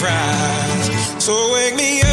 surprise. So wake me up.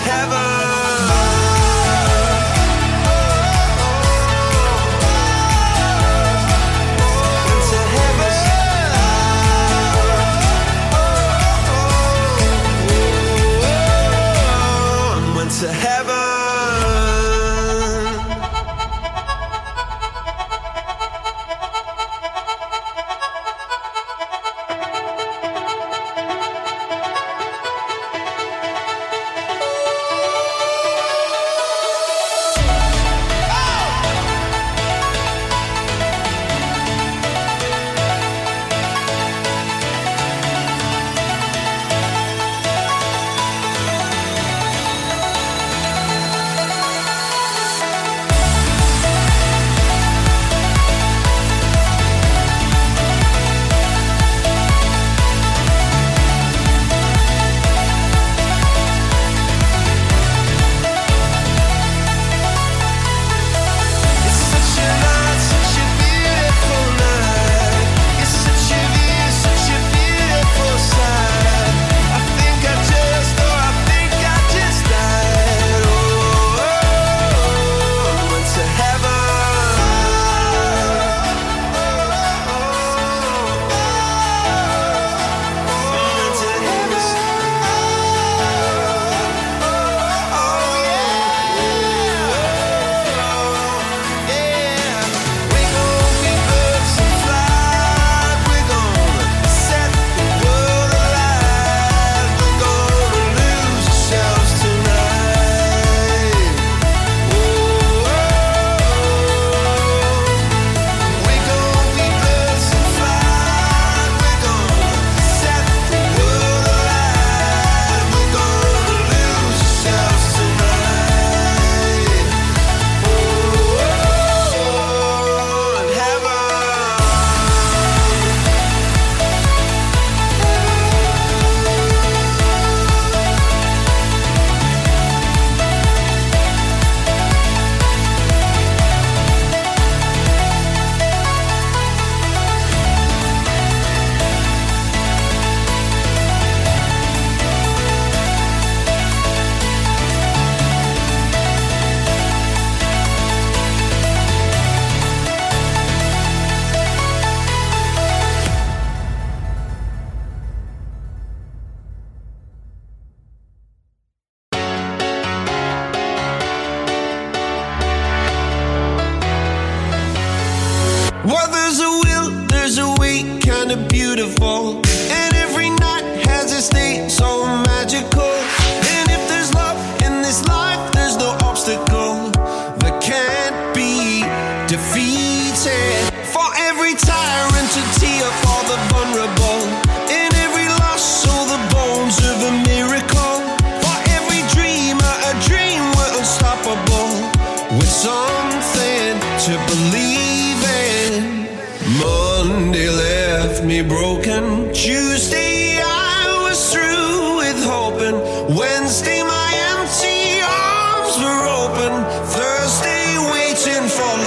heaven.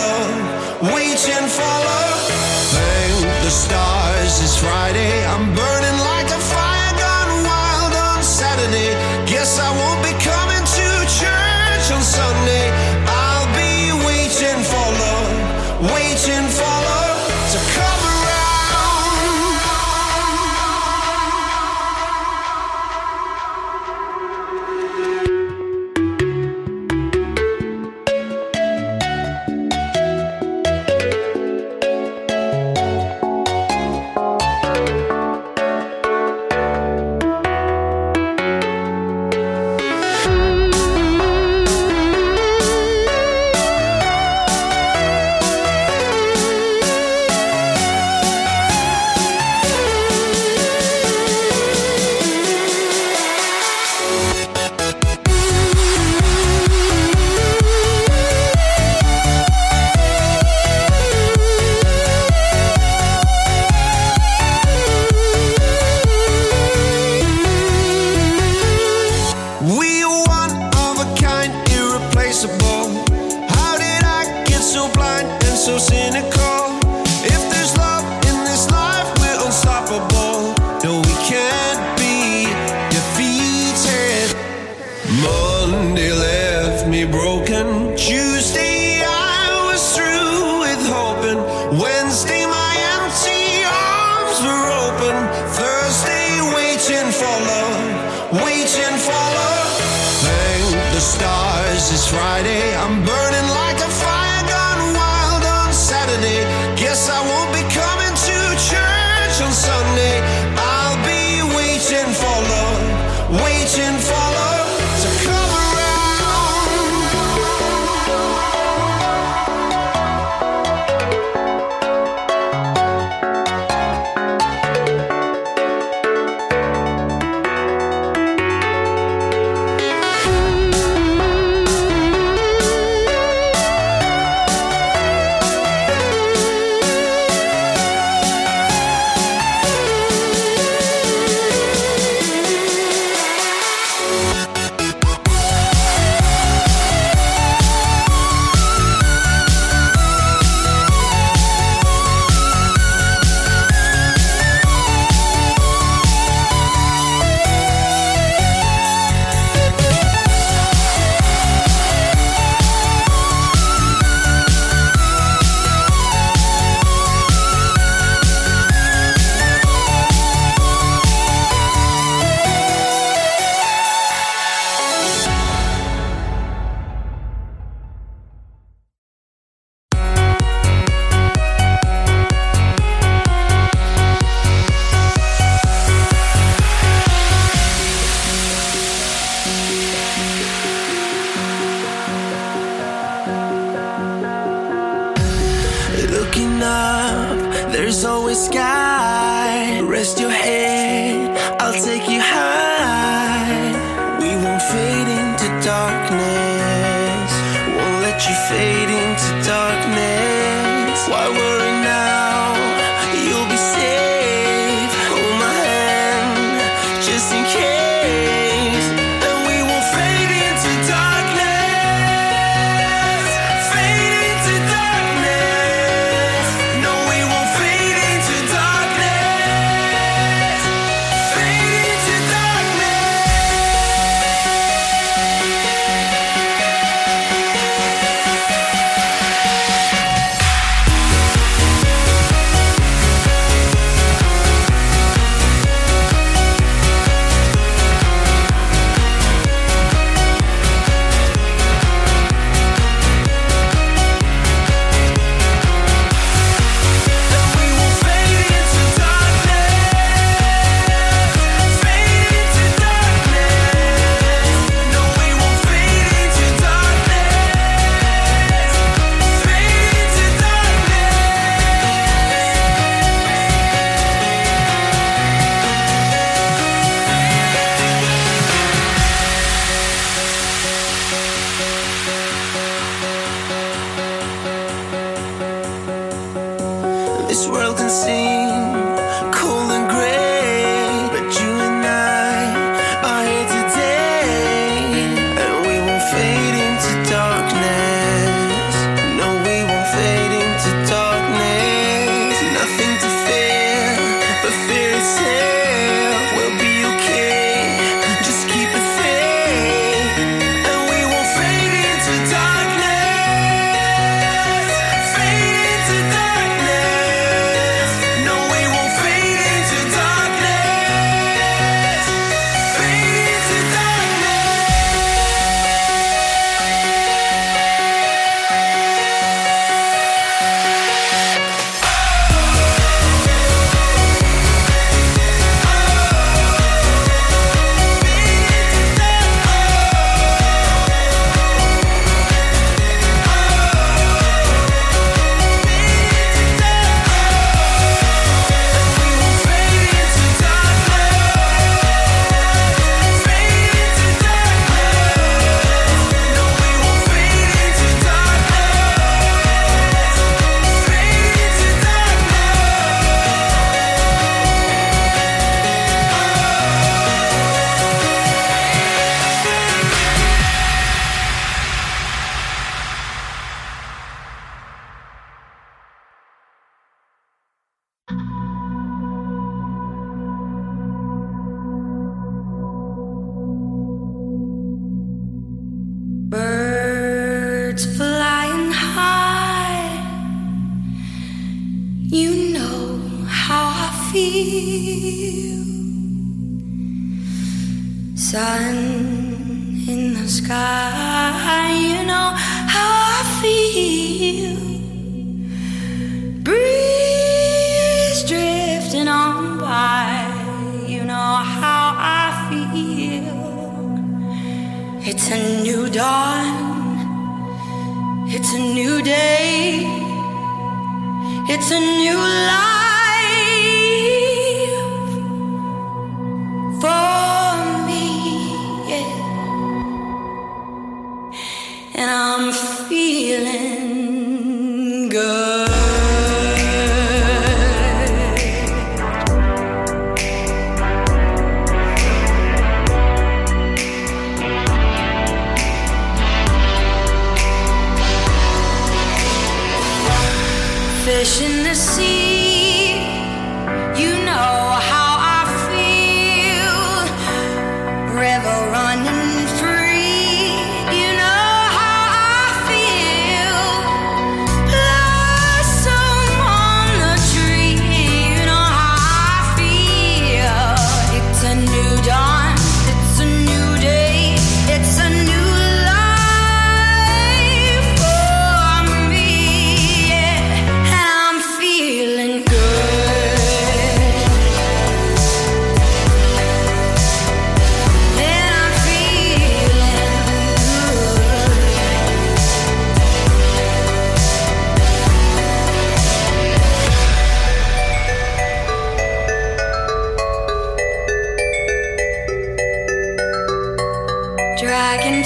love, waiting for love. Thank the stars, it's Friday. I'm burning like a fire gone wild on Saturday. Guess I won't be. This world can seem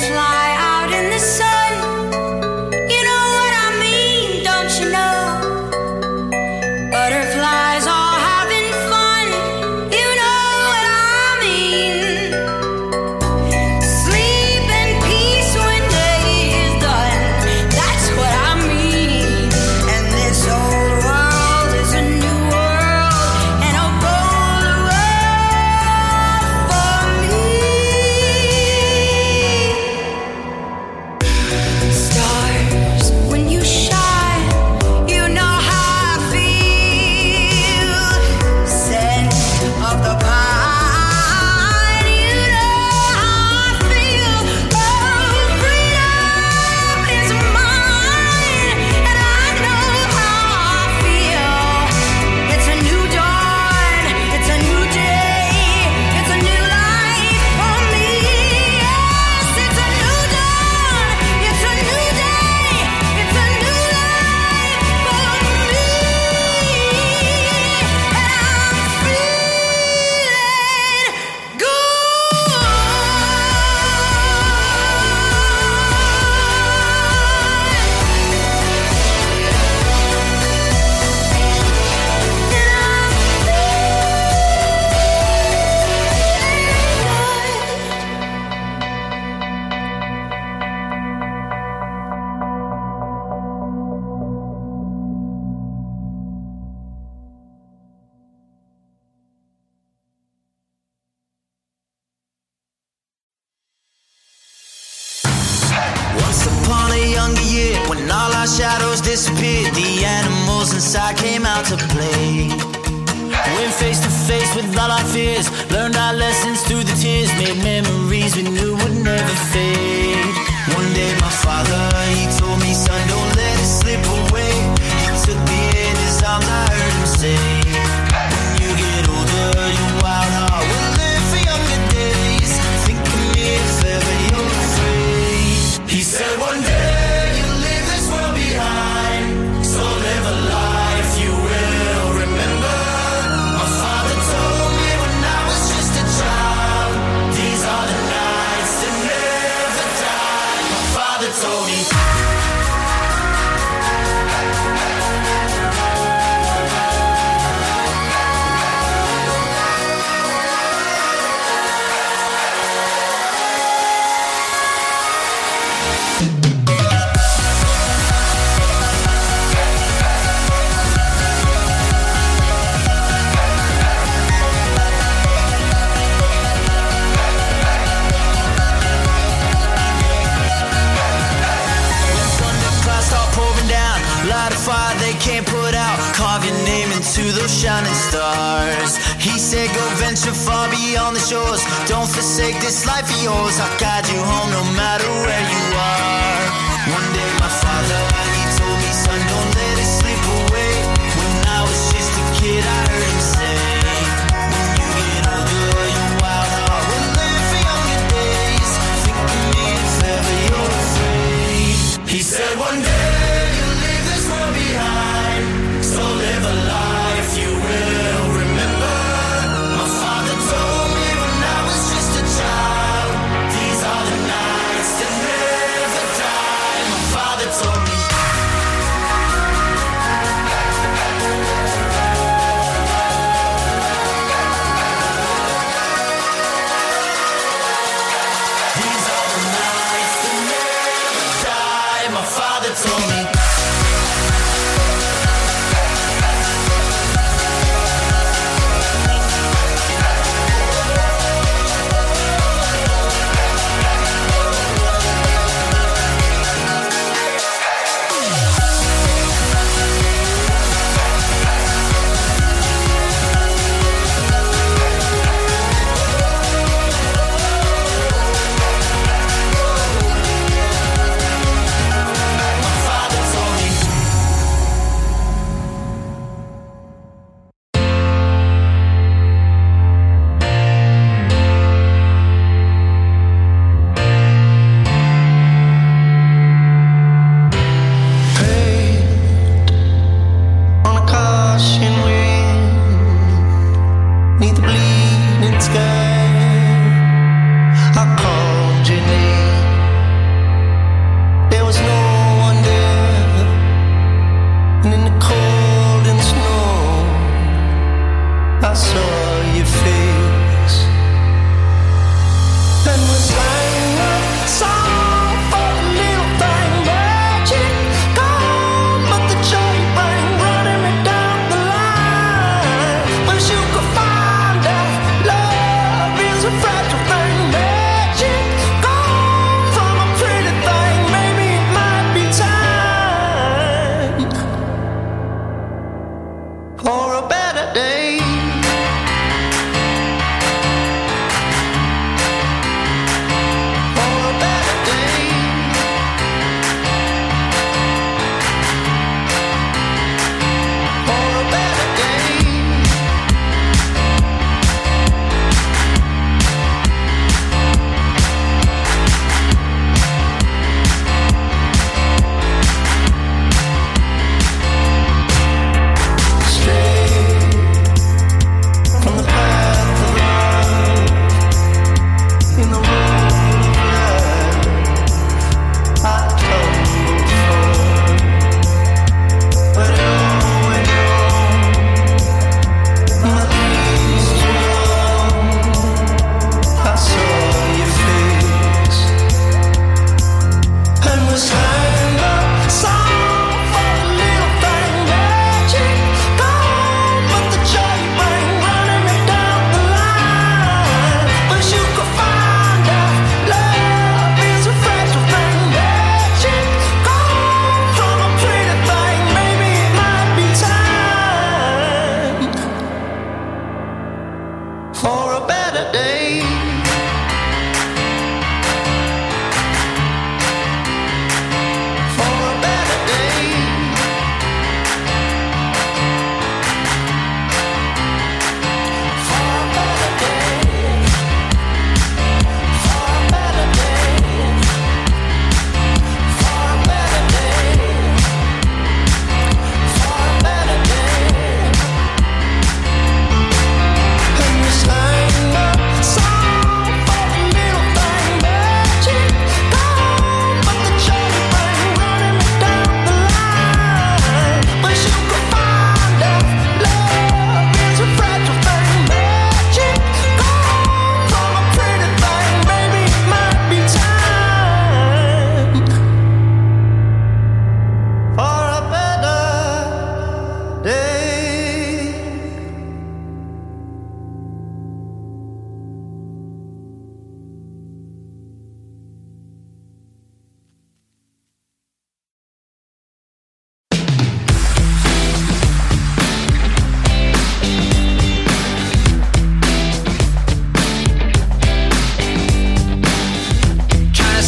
fly. since I came out to play. Went face to face with all our fears. Learned our lessons through the tears. Made memories we knew would never fade. One day my father, he told me, son, don't let it slip away. He took me in his arms, I heard him say.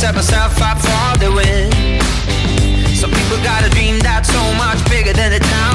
set myself up for the win. Some people got a dream that's so much bigger than the town.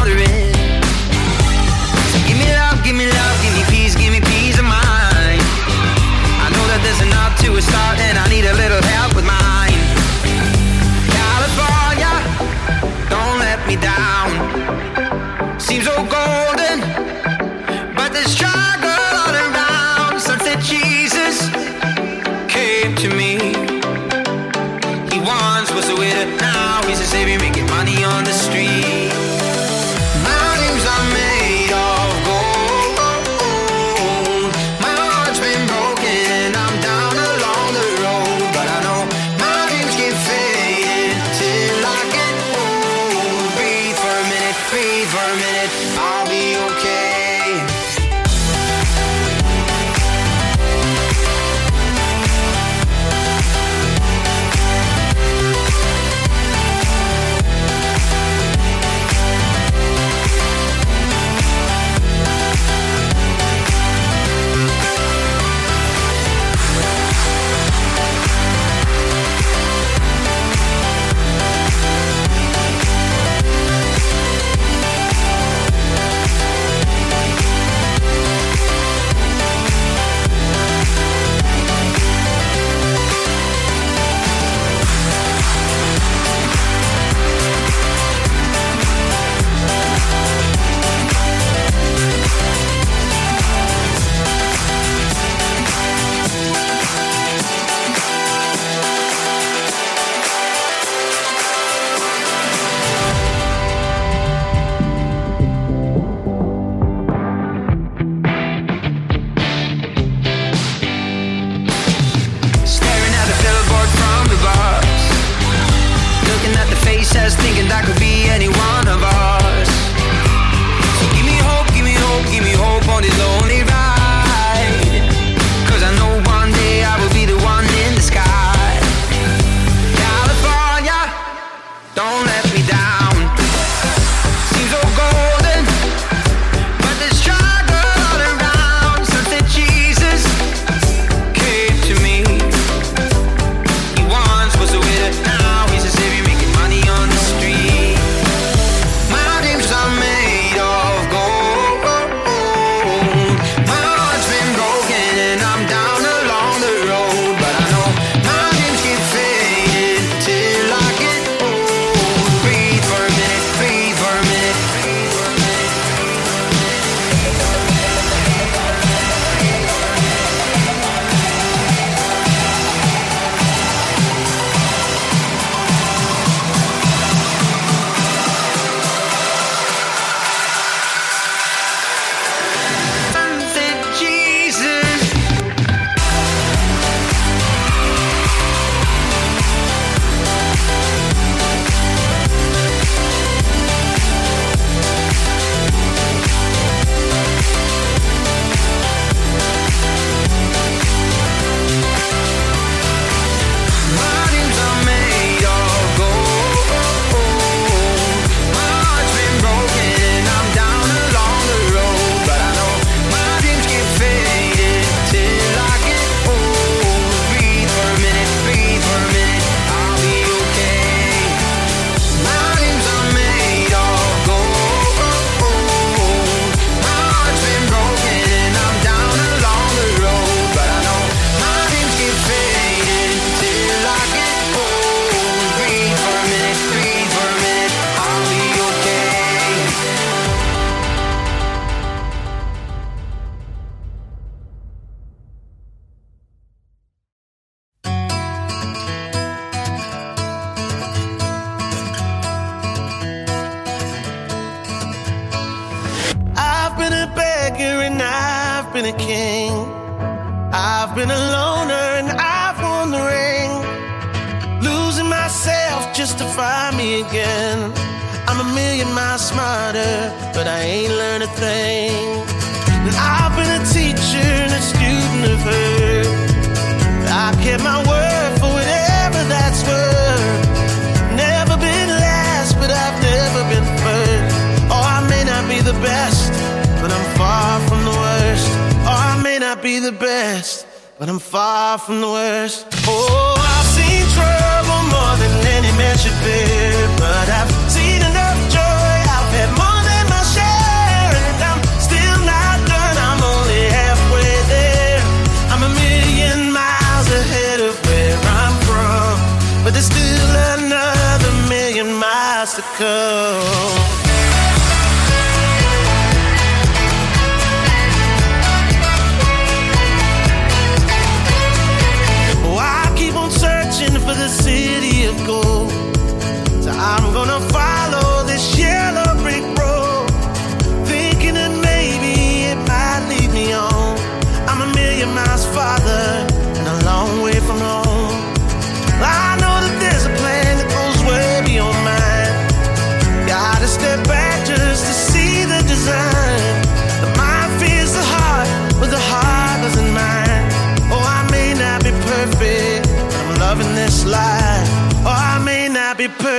but I'm far from the worst. Oh, I've seen trouble more than any man should bear, but I've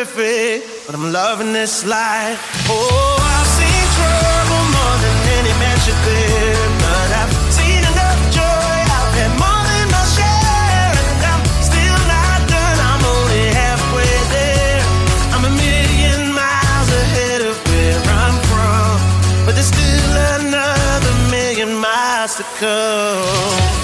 perfect, but I'm loving this life. Oh, I've seen trouble more than any man should bear, but I've seen enough joy. I've had more than my share, and I'm still not done. I'm only halfway there. I'm a million miles ahead of where I'm from, but there's still another million miles to come.